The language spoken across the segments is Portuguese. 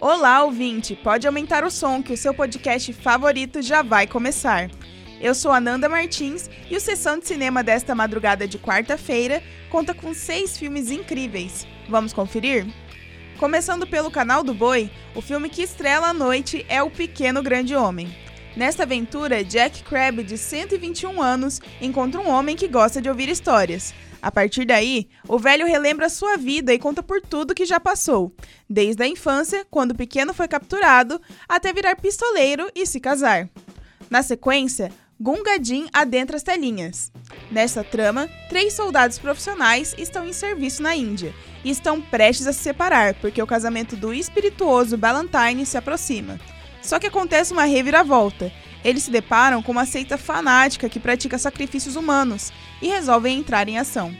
Olá, ouvinte! Pode aumentar o som que o seu podcast favorito já vai começar. Eu sou Ananda Martins e o Sessão de Cinema desta madrugada de quarta-feira conta com seis filmes incríveis. Vamos conferir? Começando pelo canal do Boi, o filme que estrela à noite é O Pequeno Grande Homem. Nesta aventura, Jack Crabbe, de 121 anos, encontra um homem que gosta de ouvir histórias. A partir daí, o velho relembra sua vida e conta por tudo que já passou, desde a infância, quando o pequeno foi capturado, até virar pistoleiro e se casar. Na sequência, Gunga Din adentra as telinhas. Nesta trama, três soldados profissionais estão em serviço na Índia e estão prestes a se separar porque o casamento do espirituoso Ballantyne se aproxima. Só que acontece uma reviravolta. Eles se deparam com uma seita fanática que pratica sacrifícios humanos e resolvem entrar em ação.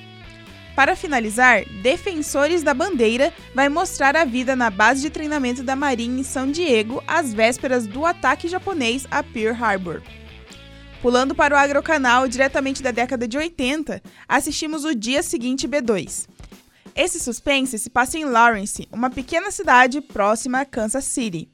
Para finalizar, Defensores da Bandeira vai mostrar a vida na base de treinamento da Marinha em São Diego às vésperas do ataque japonês a Pearl Harbor. Pulando para o Agrocanal diretamente da década de 80, assistimos o Dia Seguinte B2. Esse suspense se passa em Lawrence, uma pequena cidade próxima a Kansas City.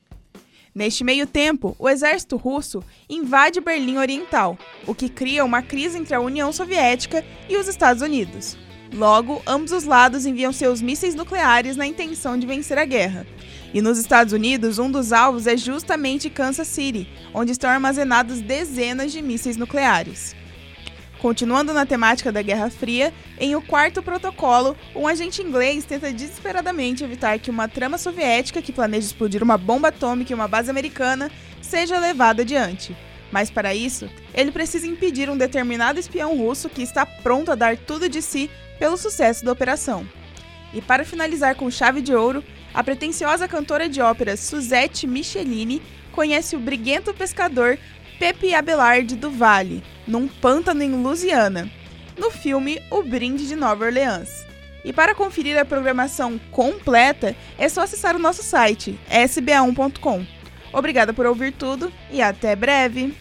Neste meio tempo, o exército russo invade Berlim Oriental, o que cria uma crise entre a União Soviética e os Estados Unidos. Logo, ambos os lados enviam seus mísseis nucleares na intenção de vencer a guerra. E nos Estados Unidos, um dos alvos é justamente Kansas City, onde estão armazenados dezenas de mísseis nucleares. Continuando na temática da Guerra Fria, em O Quarto Protocolo, um agente inglês tenta desesperadamente evitar que uma trama soviética que planeja explodir uma bomba atômica em uma base americana seja levada adiante. Mas para isso, ele precisa impedir um determinado espião russo que está pronto a dar tudo de si pelo sucesso da operação. E para finalizar com chave de ouro, a pretensiosa cantora de ópera Suzette Michelini conhece o briguento pescador Pepe Abelard do Vale, num pântano em Louisiana, no filme O Brinde de Nova Orleans. E para conferir a programação completa, é só acessar o nosso site sba1.com. Obrigada por ouvir tudo e até breve!